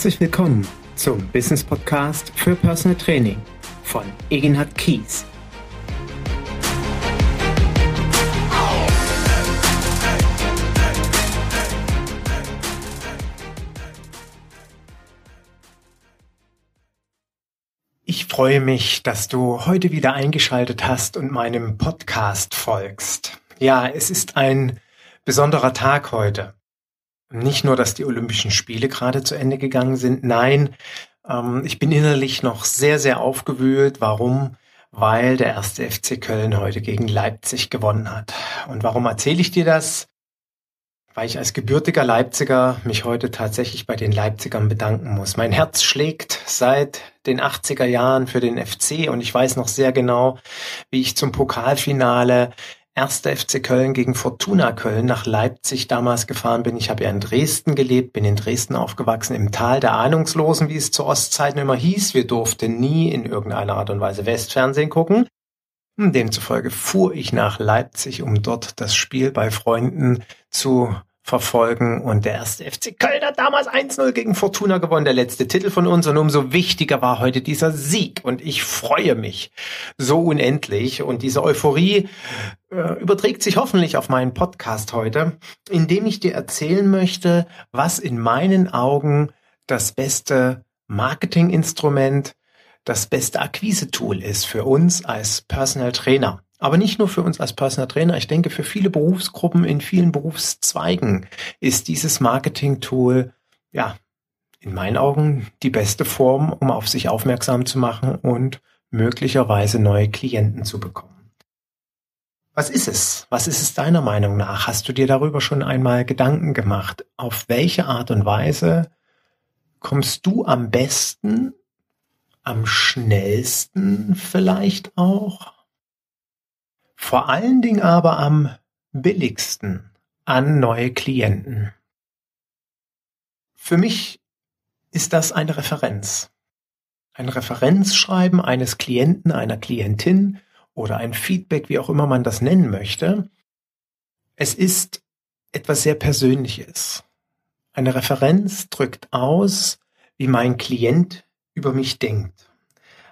Herzlich willkommen zum Business Podcast für Personal Training von Egenhard Kies. Ich freue mich, dass du heute wieder eingeschaltet hast und meinem Podcast folgst. Ja, es ist ein besonderer Tag heute nicht nur, dass die Olympischen Spiele gerade zu Ende gegangen sind, nein, ähm, ich bin innerlich noch sehr, sehr aufgewühlt. Warum? Weil der erste FC Köln heute gegen Leipzig gewonnen hat. Und warum erzähle ich dir das? Weil ich als gebürtiger Leipziger mich heute tatsächlich bei den Leipzigern bedanken muss. Mein Herz schlägt seit den 80er Jahren für den FC und ich weiß noch sehr genau, wie ich zum Pokalfinale 1. FC Köln gegen Fortuna Köln nach Leipzig damals gefahren bin. Ich habe ja in Dresden gelebt, bin in Dresden aufgewachsen, im Tal der Ahnungslosen, wie es zu Ostzeiten immer hieß. Wir durften nie in irgendeiner Art und Weise Westfernsehen gucken. Demzufolge fuhr ich nach Leipzig, um dort das Spiel bei Freunden zu verfolgen. Und der erste FC Köln hat damals 1-0 gegen Fortuna gewonnen, der letzte Titel von uns. Und umso wichtiger war heute dieser Sieg. Und ich freue mich so unendlich. Und diese Euphorie äh, überträgt sich hoffentlich auf meinen Podcast heute, indem ich dir erzählen möchte, was in meinen Augen das beste Marketinginstrument, das beste Akquise-Tool ist für uns als Personal Trainer. Aber nicht nur für uns als Personal Trainer, ich denke für viele Berufsgruppen in vielen Berufszweigen ist dieses Marketing-Tool, ja, in meinen Augen die beste Form, um auf sich aufmerksam zu machen und möglicherweise neue Klienten zu bekommen. Was ist es? Was ist es deiner Meinung nach? Hast du dir darüber schon einmal Gedanken gemacht? Auf welche Art und Weise kommst du am besten, am schnellsten vielleicht auch vor allen Dingen aber am billigsten an neue Klienten. Für mich ist das eine Referenz. Ein Referenzschreiben eines Klienten, einer Klientin oder ein Feedback, wie auch immer man das nennen möchte. Es ist etwas sehr Persönliches. Eine Referenz drückt aus, wie mein Klient über mich denkt.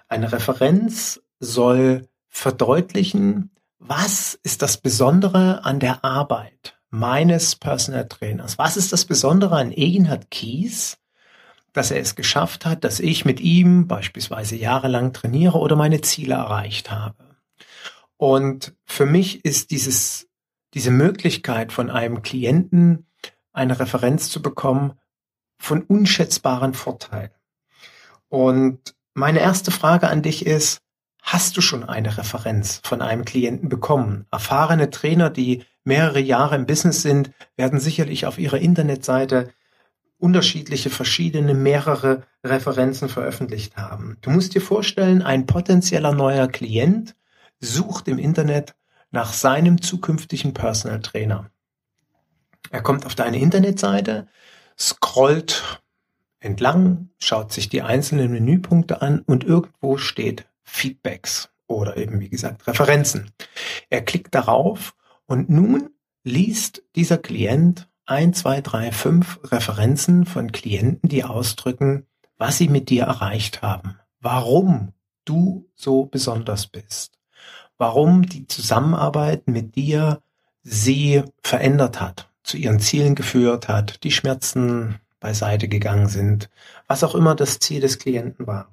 Eine Referenz soll verdeutlichen, was ist das Besondere an der Arbeit meines Personal Trainers? Was ist das Besondere an Egenhard Kies, dass er es geschafft hat, dass ich mit ihm beispielsweise jahrelang trainiere oder meine Ziele erreicht habe? Und für mich ist dieses, diese Möglichkeit von einem Klienten eine Referenz zu bekommen von unschätzbaren Vorteil. Und meine erste Frage an dich ist, Hast du schon eine Referenz von einem Klienten bekommen? Erfahrene Trainer, die mehrere Jahre im Business sind, werden sicherlich auf ihrer Internetseite unterschiedliche, verschiedene, mehrere Referenzen veröffentlicht haben. Du musst dir vorstellen, ein potenzieller neuer Klient sucht im Internet nach seinem zukünftigen Personal Trainer. Er kommt auf deine Internetseite, scrollt entlang, schaut sich die einzelnen Menüpunkte an und irgendwo steht Feedbacks oder eben, wie gesagt, Referenzen. Er klickt darauf und nun liest dieser Klient ein, zwei, drei, fünf Referenzen von Klienten, die ausdrücken, was sie mit dir erreicht haben, warum du so besonders bist, warum die Zusammenarbeit mit dir sie verändert hat, zu ihren Zielen geführt hat, die Schmerzen beiseite gegangen sind, was auch immer das Ziel des Klienten war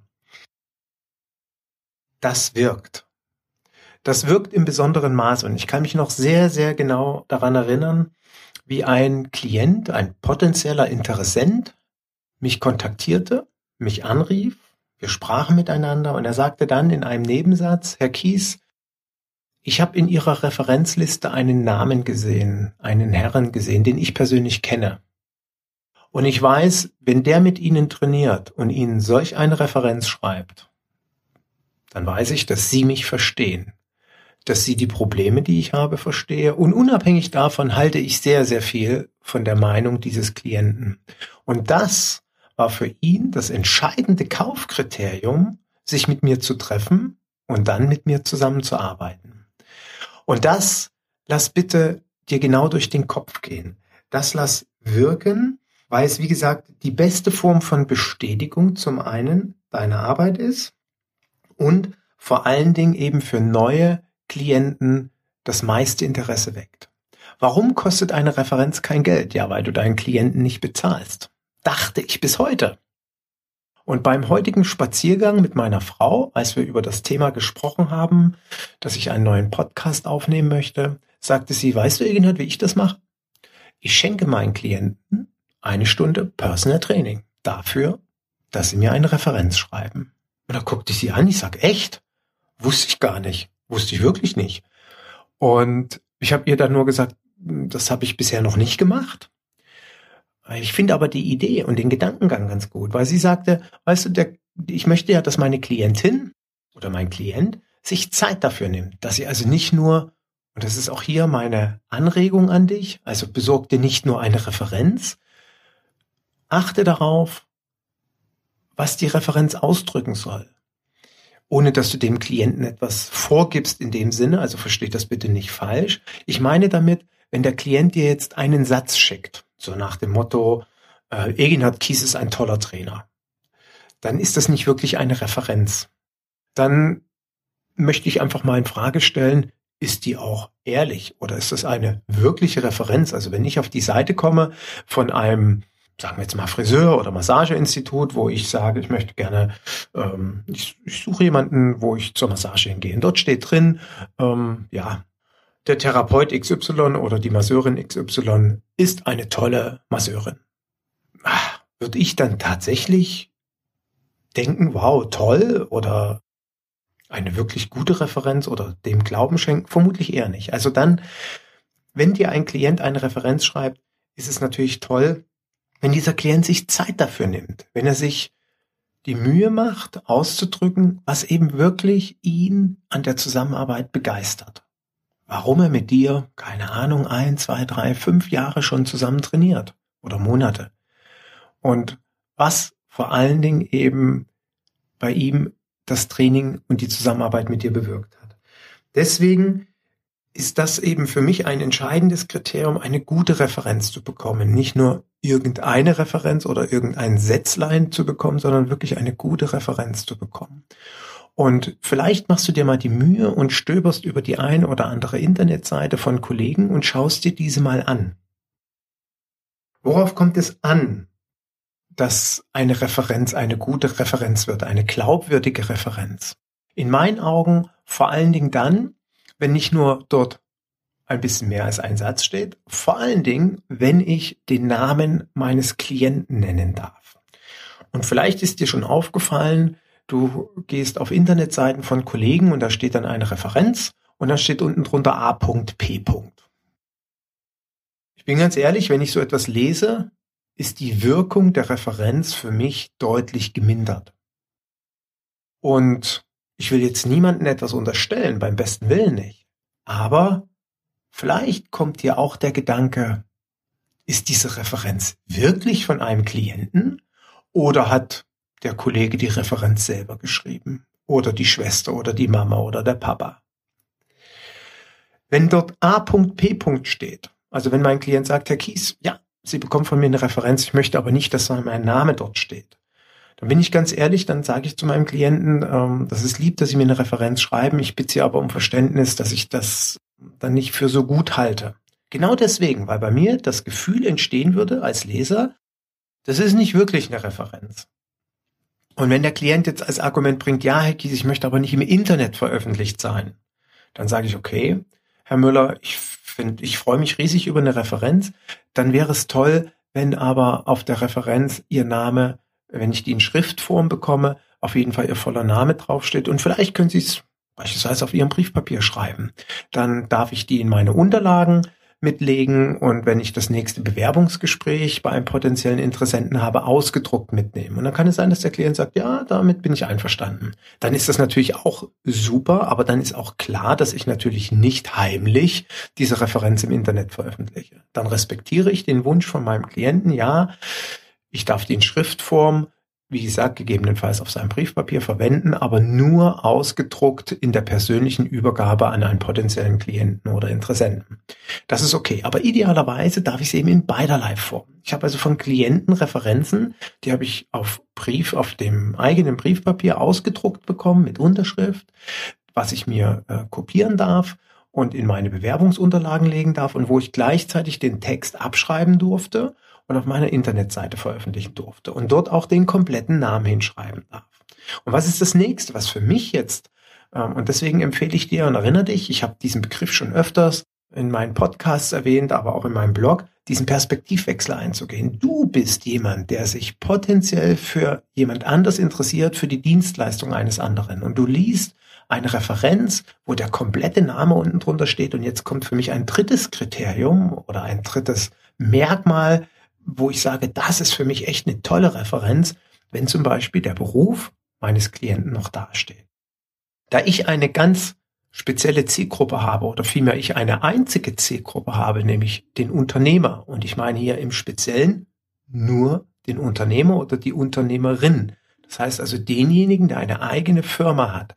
das wirkt. Das wirkt im besonderen Maß und ich kann mich noch sehr, sehr genau daran erinnern, wie ein Klient, ein potenzieller Interessent mich kontaktierte, mich anrief, wir sprachen miteinander und er sagte dann in einem Nebensatz, Herr Kies, ich habe in Ihrer Referenzliste einen Namen gesehen, einen Herren gesehen, den ich persönlich kenne. Und ich weiß, wenn der mit Ihnen trainiert und Ihnen solch eine Referenz schreibt, dann weiß ich, dass Sie mich verstehen, dass Sie die Probleme, die ich habe, verstehe. Und unabhängig davon halte ich sehr, sehr viel von der Meinung dieses Klienten. Und das war für ihn das entscheidende Kaufkriterium, sich mit mir zu treffen und dann mit mir zusammenzuarbeiten. Und das lass bitte dir genau durch den Kopf gehen. Das lass wirken weil es, wie gesagt, die beste Form von Bestätigung zum einen deiner Arbeit ist und vor allen Dingen eben für neue Klienten das meiste Interesse weckt. Warum kostet eine Referenz kein Geld? Ja, weil du deinen Klienten nicht bezahlst. Dachte ich bis heute. Und beim heutigen Spaziergang mit meiner Frau, als wir über das Thema gesprochen haben, dass ich einen neuen Podcast aufnehmen möchte, sagte sie, weißt du, Egenhard, wie ich das mache? Ich schenke meinen Klienten eine Stunde Personal Training dafür, dass sie mir eine Referenz schreiben. Und da guckte ich sie an, ich sag, echt? Wusste ich gar nicht. Wusste ich wirklich nicht. Und ich habe ihr dann nur gesagt, das habe ich bisher noch nicht gemacht. Ich finde aber die Idee und den Gedankengang ganz gut, weil sie sagte, weißt du, der, ich möchte ja, dass meine Klientin oder mein Klient sich Zeit dafür nimmt, dass sie also nicht nur, und das ist auch hier meine Anregung an dich, also besorg dir nicht nur eine Referenz, achte darauf, was die Referenz ausdrücken soll. Ohne dass du dem Klienten etwas vorgibst in dem Sinne, also versteht das bitte nicht falsch. Ich meine damit, wenn der Klient dir jetzt einen Satz schickt, so nach dem Motto, äh, Eginhard Kies ist ein toller Trainer, dann ist das nicht wirklich eine Referenz. Dann möchte ich einfach mal in Frage stellen, ist die auch ehrlich oder ist das eine wirkliche Referenz? Also wenn ich auf die Seite komme von einem, sagen wir jetzt mal Friseur oder Massageinstitut, wo ich sage, ich möchte gerne, ähm, ich, ich suche jemanden, wo ich zur Massage hingehe. Und dort steht drin, ähm, ja, der Therapeut XY oder die Masseurin XY ist eine tolle Masseurin. Ach, würde ich dann tatsächlich denken, wow, toll oder eine wirklich gute Referenz oder dem Glauben schenken? Vermutlich eher nicht. Also dann, wenn dir ein Klient eine Referenz schreibt, ist es natürlich toll, wenn dieser Klient sich Zeit dafür nimmt, wenn er sich die Mühe macht, auszudrücken, was eben wirklich ihn an der Zusammenarbeit begeistert warum er mit dir, keine Ahnung, ein, zwei, drei, fünf Jahre schon zusammen trainiert oder Monate. Und was vor allen Dingen eben bei ihm das Training und die Zusammenarbeit mit dir bewirkt hat. Deswegen ist das eben für mich ein entscheidendes Kriterium, eine gute Referenz zu bekommen. Nicht nur irgendeine Referenz oder irgendein Sätzlein zu bekommen, sondern wirklich eine gute Referenz zu bekommen. Und vielleicht machst du dir mal die Mühe und stöberst über die ein oder andere Internetseite von Kollegen und schaust dir diese mal an. Worauf kommt es an, dass eine Referenz eine gute Referenz wird, eine glaubwürdige Referenz? In meinen Augen vor allen Dingen dann, wenn nicht nur dort ein bisschen mehr als ein Satz steht, vor allen Dingen, wenn ich den Namen meines Klienten nennen darf. Und vielleicht ist dir schon aufgefallen, Du gehst auf Internetseiten von Kollegen und da steht dann eine Referenz und dann steht unten drunter A.P. Ich bin ganz ehrlich, wenn ich so etwas lese, ist die Wirkung der Referenz für mich deutlich gemindert. Und ich will jetzt niemandem etwas unterstellen, beim besten Willen nicht. Aber vielleicht kommt dir auch der Gedanke, ist diese Referenz wirklich von einem Klienten oder hat der Kollege die Referenz selber geschrieben oder die Schwester oder die Mama oder der Papa. Wenn dort A.P. steht, also wenn mein Klient sagt, Herr Kies, ja, Sie bekommen von mir eine Referenz, ich möchte aber nicht, dass mein Name dort steht. Dann bin ich ganz ehrlich, dann sage ich zu meinem Klienten, ähm, das ist lieb, dass Sie mir eine Referenz schreiben, ich bitte Sie aber um Verständnis, dass ich das dann nicht für so gut halte. Genau deswegen, weil bei mir das Gefühl entstehen würde als Leser, das ist nicht wirklich eine Referenz. Und wenn der Klient jetzt als Argument bringt, ja, Herr Kies, ich möchte aber nicht im Internet veröffentlicht sein, dann sage ich, okay, Herr Müller, ich finde, ich freue mich riesig über eine Referenz. Dann wäre es toll, wenn aber auf der Referenz Ihr Name, wenn ich die in Schriftform bekomme, auf jeden Fall Ihr voller Name draufsteht. Und vielleicht können Sie es beispielsweise auf Ihrem Briefpapier schreiben. Dann darf ich die in meine Unterlagen mitlegen und wenn ich das nächste Bewerbungsgespräch bei einem potenziellen Interessenten habe, ausgedruckt mitnehmen. Und dann kann es sein, dass der Klient sagt, ja, damit bin ich einverstanden. Dann ist das natürlich auch super, aber dann ist auch klar, dass ich natürlich nicht heimlich diese Referenz im Internet veröffentliche. Dann respektiere ich den Wunsch von meinem Klienten, ja, ich darf die in Schriftform wie gesagt, gegebenenfalls auf seinem Briefpapier verwenden, aber nur ausgedruckt in der persönlichen Übergabe an einen potenziellen Klienten oder Interessenten. Das ist okay, aber idealerweise darf ich es eben in beiderlei Form. Ich habe also von Klienten Referenzen, die habe ich auf Brief, auf dem eigenen Briefpapier ausgedruckt bekommen mit Unterschrift, was ich mir äh, kopieren darf und in meine Bewerbungsunterlagen legen darf und wo ich gleichzeitig den Text abschreiben durfte und auf meiner Internetseite veröffentlichen durfte und dort auch den kompletten Namen hinschreiben darf. Und was ist das nächste, was für mich jetzt, ähm, und deswegen empfehle ich dir und erinnere dich, ich habe diesen Begriff schon öfters in meinen Podcasts erwähnt, aber auch in meinem Blog, diesen Perspektivwechsel einzugehen. Du bist jemand, der sich potenziell für jemand anders interessiert, für die Dienstleistung eines anderen. Und du liest eine Referenz, wo der komplette Name unten drunter steht. Und jetzt kommt für mich ein drittes Kriterium oder ein drittes Merkmal, wo ich sage, das ist für mich echt eine tolle Referenz, wenn zum Beispiel der Beruf meines Klienten noch dasteht. Da ich eine ganz spezielle Zielgruppe habe oder vielmehr ich eine einzige Zielgruppe habe, nämlich den Unternehmer. Und ich meine hier im Speziellen nur den Unternehmer oder die Unternehmerin. Das heißt also denjenigen, der eine eigene Firma hat.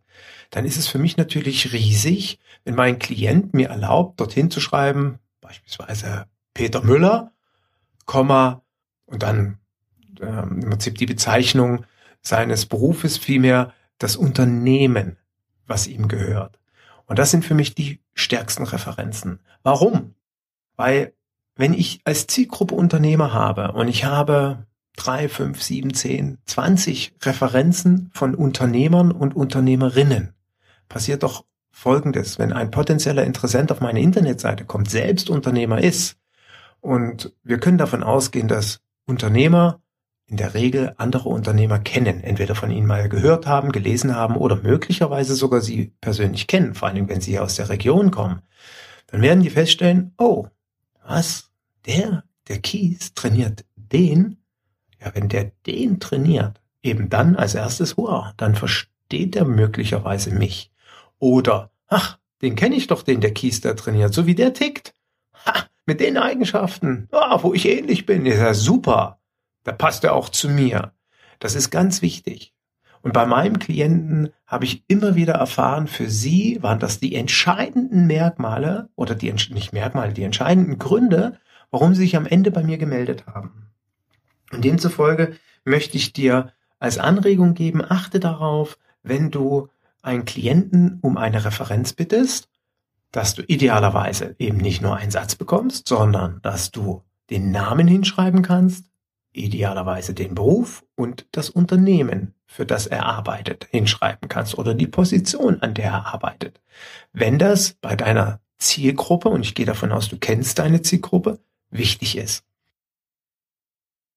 Dann ist es für mich natürlich riesig, wenn mein Klient mir erlaubt, dorthin zu schreiben, beispielsweise Peter Müller, Komma und dann ähm, im Prinzip die Bezeichnung seines Berufes, vielmehr das Unternehmen, was ihm gehört. Und das sind für mich die stärksten Referenzen. Warum? Weil wenn ich als Zielgruppe Unternehmer habe und ich habe drei, fünf, sieben, zehn, zwanzig Referenzen von Unternehmern und Unternehmerinnen, passiert doch Folgendes. Wenn ein potenzieller Interessent auf meine Internetseite kommt, selbst Unternehmer ist, und wir können davon ausgehen, dass Unternehmer in der Regel andere Unternehmer kennen, entweder von ihnen mal gehört haben, gelesen haben oder möglicherweise sogar sie persönlich kennen, vor allem wenn sie aus der Region kommen. Dann werden die feststellen, oh, was? Der, der Kies trainiert den? Ja, wenn der den trainiert, eben dann als erstes, wow, dann versteht er möglicherweise mich. Oder, ach, den kenne ich doch, den der Kies da trainiert, so wie der tickt. Ha, mit den Eigenschaften, ah, wo ich ähnlich bin, ist ja super. Da passt er auch zu mir. Das ist ganz wichtig. Und bei meinem Klienten habe ich immer wieder erfahren, für sie waren das die entscheidenden Merkmale oder die, nicht Merkmale, die entscheidenden Gründe, warum sie sich am Ende bei mir gemeldet haben. Und demzufolge möchte ich dir als Anregung geben, achte darauf, wenn du einen Klienten um eine Referenz bittest, dass du idealerweise eben nicht nur einen Satz bekommst, sondern dass du den Namen hinschreiben kannst, idealerweise den Beruf und das Unternehmen, für das er arbeitet, hinschreiben kannst oder die Position, an der er arbeitet. Wenn das bei deiner Zielgruppe, und ich gehe davon aus, du kennst deine Zielgruppe, wichtig ist.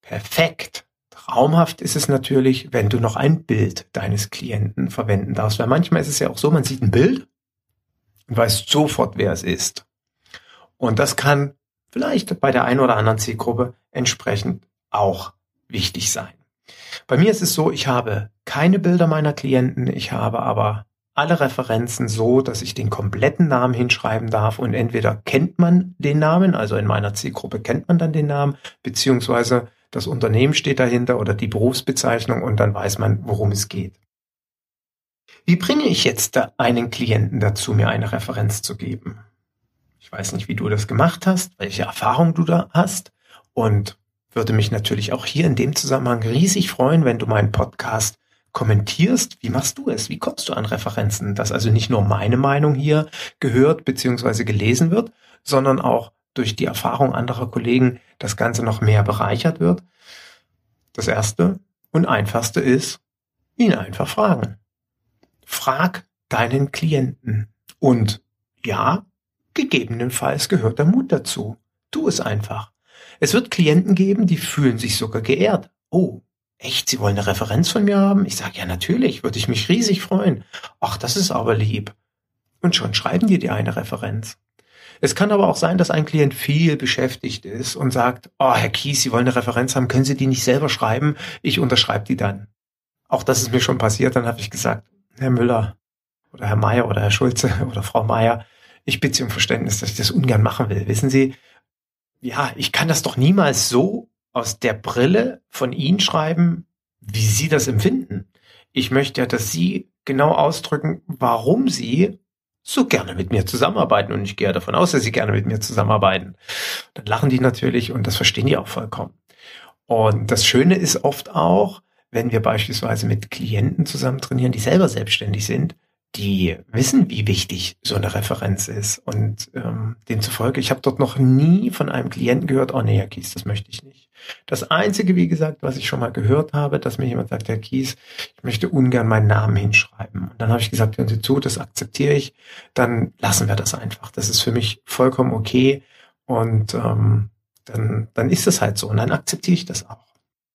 Perfekt. Traumhaft ist es natürlich, wenn du noch ein Bild deines Klienten verwenden darfst, weil manchmal ist es ja auch so, man sieht ein Bild und weißt sofort, wer es ist. Und das kann vielleicht bei der einen oder anderen Zielgruppe entsprechend auch wichtig sein. Bei mir ist es so, ich habe keine Bilder meiner Klienten, ich habe aber alle Referenzen so, dass ich den kompletten Namen hinschreiben darf und entweder kennt man den Namen, also in meiner Zielgruppe kennt man dann den Namen, beziehungsweise das Unternehmen steht dahinter oder die Berufsbezeichnung und dann weiß man, worum es geht. Wie bringe ich jetzt einen Klienten dazu, mir eine Referenz zu geben? Ich weiß nicht, wie du das gemacht hast, welche Erfahrung du da hast und würde mich natürlich auch hier in dem Zusammenhang riesig freuen, wenn du meinen Podcast kommentierst. Wie machst du es? Wie kommst du an Referenzen? Dass also nicht nur meine Meinung hier gehört bzw. gelesen wird, sondern auch durch die Erfahrung anderer Kollegen das Ganze noch mehr bereichert wird. Das erste und einfachste ist, ihn einfach fragen. Frag deinen Klienten. Und ja, gegebenenfalls gehört der Mut dazu. Tu es einfach. Es wird Klienten geben, die fühlen sich sogar geehrt. Oh, echt, Sie wollen eine Referenz von mir haben? Ich sage, ja, natürlich, würde ich mich riesig freuen. Ach, das ist aber lieb. Und schon schreiben die dir eine Referenz. Es kann aber auch sein, dass ein Klient viel beschäftigt ist und sagt, oh, Herr Kies, Sie wollen eine Referenz haben, können Sie die nicht selber schreiben? Ich unterschreibe die dann. Auch das ist mir schon passiert, dann habe ich gesagt, Herr Müller oder Herr Meier oder Herr Schulze oder Frau Meier, ich bitte Sie um Verständnis, dass ich das ungern machen will. Wissen Sie, ja, ich kann das doch niemals so aus der Brille von Ihnen schreiben, wie Sie das empfinden. Ich möchte ja, dass Sie genau ausdrücken, warum Sie so gerne mit mir zusammenarbeiten und ich gehe davon aus, dass Sie gerne mit mir zusammenarbeiten. Dann lachen die natürlich und das verstehen die auch vollkommen. Und das Schöne ist oft auch, wenn wir beispielsweise mit Klienten zusammen trainieren, die selber selbstständig sind, die wissen, wie wichtig so eine Referenz ist. Und ähm, demzufolge, ich habe dort noch nie von einem Klienten gehört, oh nee, Herr Kies, das möchte ich nicht. Das Einzige, wie gesagt, was ich schon mal gehört habe, dass mir jemand sagt, Herr Kies, ich möchte ungern meinen Namen hinschreiben. Und dann habe ich gesagt, hören Sie zu, das akzeptiere ich, dann lassen wir das einfach. Das ist für mich vollkommen okay. Und ähm, dann, dann ist es halt so. Und dann akzeptiere ich das auch.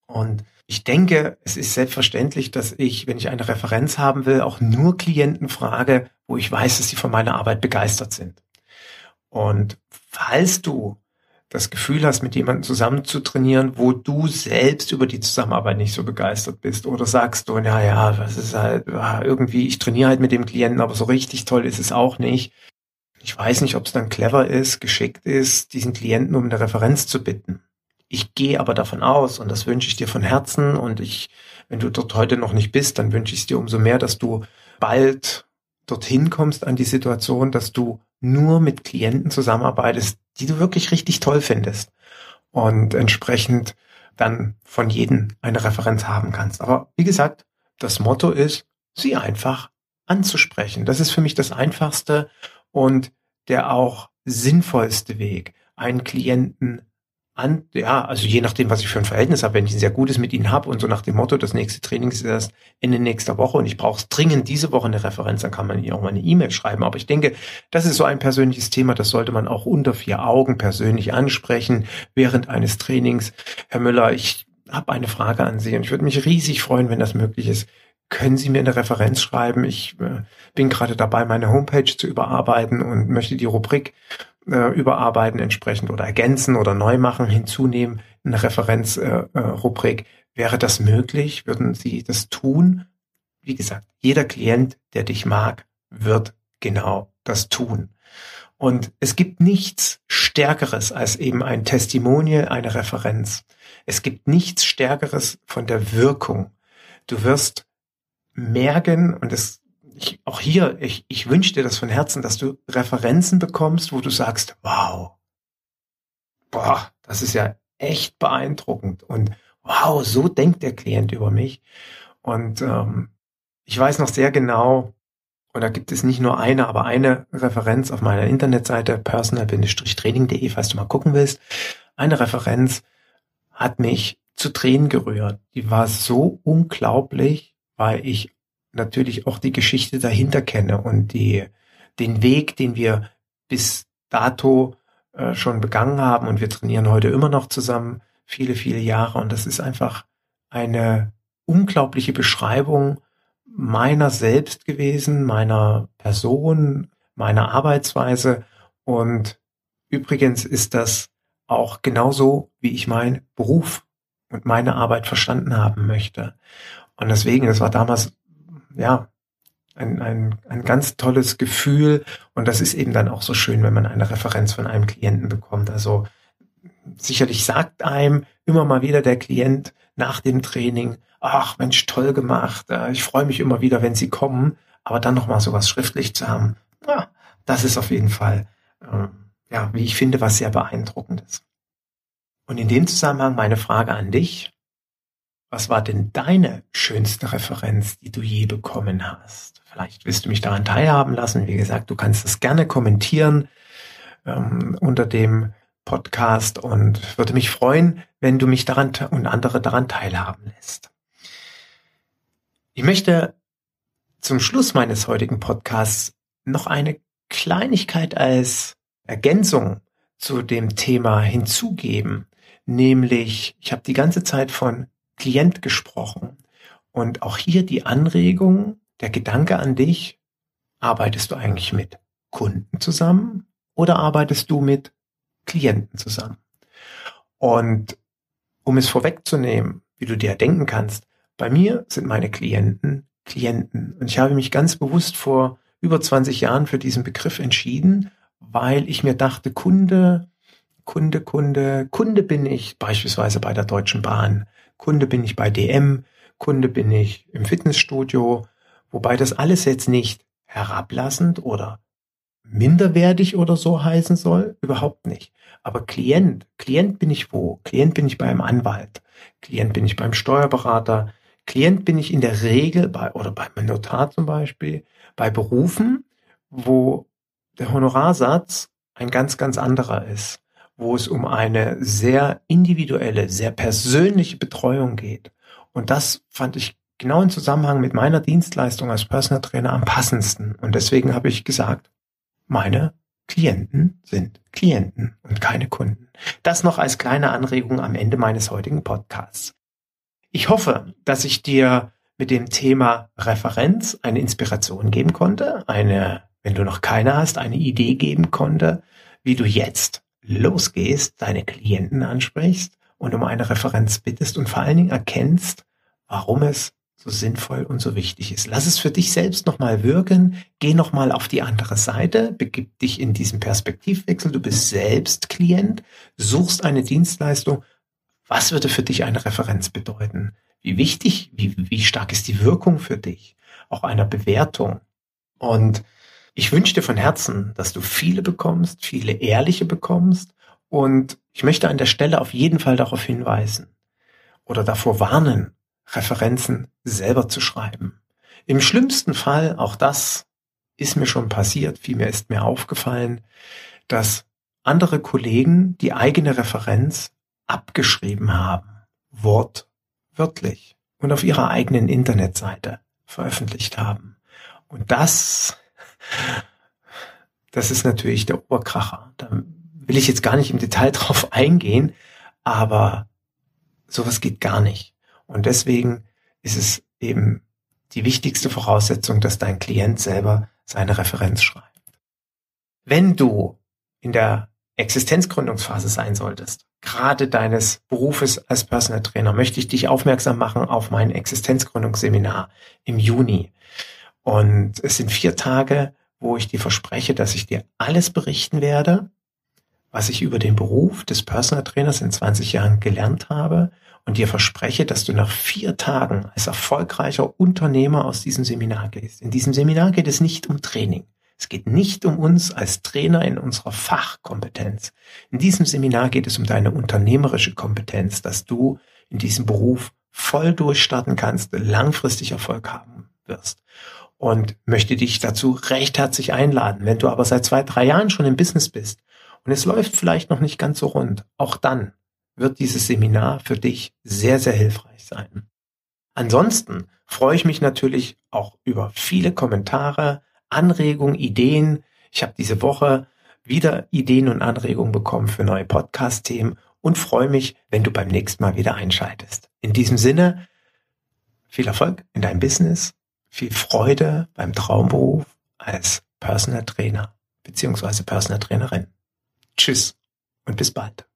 Und ich denke, es ist selbstverständlich, dass ich, wenn ich eine Referenz haben will, auch nur Klienten frage, wo ich weiß, dass sie von meiner Arbeit begeistert sind. Und falls du das Gefühl hast, mit jemandem zusammen zu trainieren, wo du selbst über die Zusammenarbeit nicht so begeistert bist oder sagst du, ja, ja, das ist halt irgendwie, ich trainiere halt mit dem Klienten, aber so richtig toll ist es auch nicht. Ich weiß nicht, ob es dann clever ist, geschickt ist, diesen Klienten um eine Referenz zu bitten. Ich gehe aber davon aus, und das wünsche ich dir von Herzen, und ich, wenn du dort heute noch nicht bist, dann wünsche ich es dir umso mehr, dass du bald dorthin kommst an die Situation, dass du nur mit Klienten zusammenarbeitest, die du wirklich richtig toll findest und entsprechend dann von jedem eine Referenz haben kannst. Aber wie gesagt, das Motto ist, sie einfach anzusprechen. Das ist für mich das einfachste und der auch sinnvollste Weg, einen Klienten an, ja, also je nachdem, was ich für ein Verhältnis habe, wenn ich ein sehr gutes mit ihnen habe und so nach dem Motto, das nächste Training ist erst Ende nächster Woche und ich brauche dringend diese Woche eine Referenz, dann kann man ihnen auch mal eine E-Mail schreiben. Aber ich denke, das ist so ein persönliches Thema, das sollte man auch unter vier Augen persönlich ansprechen während eines Trainings. Herr Müller, ich habe eine Frage an Sie und ich würde mich riesig freuen, wenn das möglich ist. Können Sie mir eine Referenz schreiben? Ich äh, bin gerade dabei, meine Homepage zu überarbeiten und möchte die Rubrik äh, überarbeiten entsprechend oder ergänzen oder neu machen, hinzunehmen, eine Referenzrubrik. Äh, äh, Wäre das möglich? Würden Sie das tun? Wie gesagt, jeder Klient, der dich mag, wird genau das tun. Und es gibt nichts Stärkeres als eben ein Testimonial, eine Referenz. Es gibt nichts Stärkeres von der Wirkung. Du wirst merken, und es ich, auch hier, ich, ich wünsche dir das von Herzen, dass du Referenzen bekommst, wo du sagst, wow, boah, das ist ja echt beeindruckend und wow, so denkt der Klient über mich. Und ähm, ich weiß noch sehr genau, und da gibt es nicht nur eine, aber eine Referenz auf meiner Internetseite personal-training.de, falls du mal gucken willst. Eine Referenz hat mich zu Tränen gerührt. Die war so unglaublich, weil ich natürlich auch die Geschichte dahinter kenne und die, den Weg, den wir bis dato äh, schon begangen haben und wir trainieren heute immer noch zusammen, viele, viele Jahre und das ist einfach eine unglaubliche Beschreibung meiner selbst gewesen, meiner Person, meiner Arbeitsweise und übrigens ist das auch genauso, wie ich meinen Beruf und meine Arbeit verstanden haben möchte. Und deswegen, das war damals ja, ein, ein, ein ganz tolles Gefühl. Und das ist eben dann auch so schön, wenn man eine Referenz von einem Klienten bekommt. Also sicherlich sagt einem immer mal wieder der Klient nach dem Training, ach Mensch, toll gemacht, äh, ich freue mich immer wieder, wenn Sie kommen, aber dann nochmal sowas schriftlich zu haben, ja, das ist auf jeden Fall, ähm, ja, wie ich finde, was sehr beeindruckendes. Und in dem Zusammenhang meine Frage an dich, was war denn deine schönste Referenz, die du je bekommen hast? Vielleicht willst du mich daran teilhaben lassen. Wie gesagt, du kannst das gerne kommentieren ähm, unter dem Podcast und würde mich freuen, wenn du mich daran und andere daran teilhaben lässt. Ich möchte zum Schluss meines heutigen Podcasts noch eine Kleinigkeit als Ergänzung zu dem Thema hinzugeben, nämlich ich habe die ganze Zeit von Klient gesprochen. Und auch hier die Anregung, der Gedanke an dich, arbeitest du eigentlich mit Kunden zusammen oder arbeitest du mit Klienten zusammen? Und um es vorwegzunehmen, wie du dir denken kannst, bei mir sind meine Klienten Klienten. Und ich habe mich ganz bewusst vor über 20 Jahren für diesen Begriff entschieden, weil ich mir dachte, Kunde, Kunde, Kunde, Kunde bin ich beispielsweise bei der Deutschen Bahn. Kunde bin ich bei DM, Kunde bin ich im Fitnessstudio, wobei das alles jetzt nicht herablassend oder minderwertig oder so heißen soll, überhaupt nicht. Aber Klient, Klient bin ich wo? Klient bin ich beim Anwalt, Klient bin ich beim Steuerberater, Klient bin ich in der Regel bei, oder beim Notar zum Beispiel, bei Berufen, wo der Honorarsatz ein ganz, ganz anderer ist, wo es um eine sehr individuelle, sehr persönliche Betreuung geht. Und das fand ich genau im Zusammenhang mit meiner Dienstleistung als Personal Trainer am passendsten. Und deswegen habe ich gesagt, meine Klienten sind Klienten und keine Kunden. Das noch als kleine Anregung am Ende meines heutigen Podcasts. Ich hoffe, dass ich dir mit dem Thema Referenz eine Inspiration geben konnte, eine, wenn du noch keine hast, eine Idee geben konnte, wie du jetzt losgehst, deine Klienten ansprichst und um eine Referenz bittest und vor allen Dingen erkennst, warum es so sinnvoll und so wichtig ist. Lass es für dich selbst nochmal wirken, geh nochmal auf die andere Seite, begib dich in diesen Perspektivwechsel, du bist selbst Klient, suchst eine Dienstleistung. Was würde für dich eine Referenz bedeuten? Wie wichtig, wie, wie stark ist die Wirkung für dich? Auch einer Bewertung. Und ich wünsche dir von Herzen, dass du viele bekommst, viele ehrliche bekommst. Und ich möchte an der Stelle auf jeden Fall darauf hinweisen oder davor warnen, Referenzen selber zu schreiben. Im schlimmsten Fall, auch das ist mir schon passiert, vielmehr ist mir aufgefallen, dass andere Kollegen die eigene Referenz abgeschrieben haben, wortwörtlich und auf ihrer eigenen Internetseite veröffentlicht haben. Und das, das ist natürlich der Oberkracher. Da will ich jetzt gar nicht im Detail drauf eingehen, aber sowas geht gar nicht. Und deswegen ist es eben die wichtigste Voraussetzung, dass dein Klient selber seine Referenz schreibt. Wenn du in der Existenzgründungsphase sein solltest, gerade deines Berufes als Personal Trainer, möchte ich dich aufmerksam machen auf mein Existenzgründungsseminar im Juni. Und es sind vier Tage, wo ich dir verspreche, dass ich dir alles berichten werde, was ich über den Beruf des Personal Trainers in 20 Jahren gelernt habe und dir verspreche, dass du nach vier Tagen als erfolgreicher Unternehmer aus diesem Seminar gehst. In diesem Seminar geht es nicht um Training. Es geht nicht um uns als Trainer in unserer Fachkompetenz. In diesem Seminar geht es um deine unternehmerische Kompetenz, dass du in diesem Beruf voll durchstarten kannst, langfristig Erfolg haben wirst. Und möchte dich dazu recht herzlich einladen. Wenn du aber seit zwei, drei Jahren schon im Business bist und es läuft vielleicht noch nicht ganz so rund, auch dann wird dieses Seminar für dich sehr, sehr hilfreich sein. Ansonsten freue ich mich natürlich auch über viele Kommentare, Anregungen, Ideen. Ich habe diese Woche wieder Ideen und Anregungen bekommen für neue Podcast-Themen und freue mich, wenn du beim nächsten Mal wieder einschaltest. In diesem Sinne, viel Erfolg in deinem Business, viel Freude beim Traumberuf als Personal Trainer beziehungsweise Personal Trainerin. Tschüss und bis bald.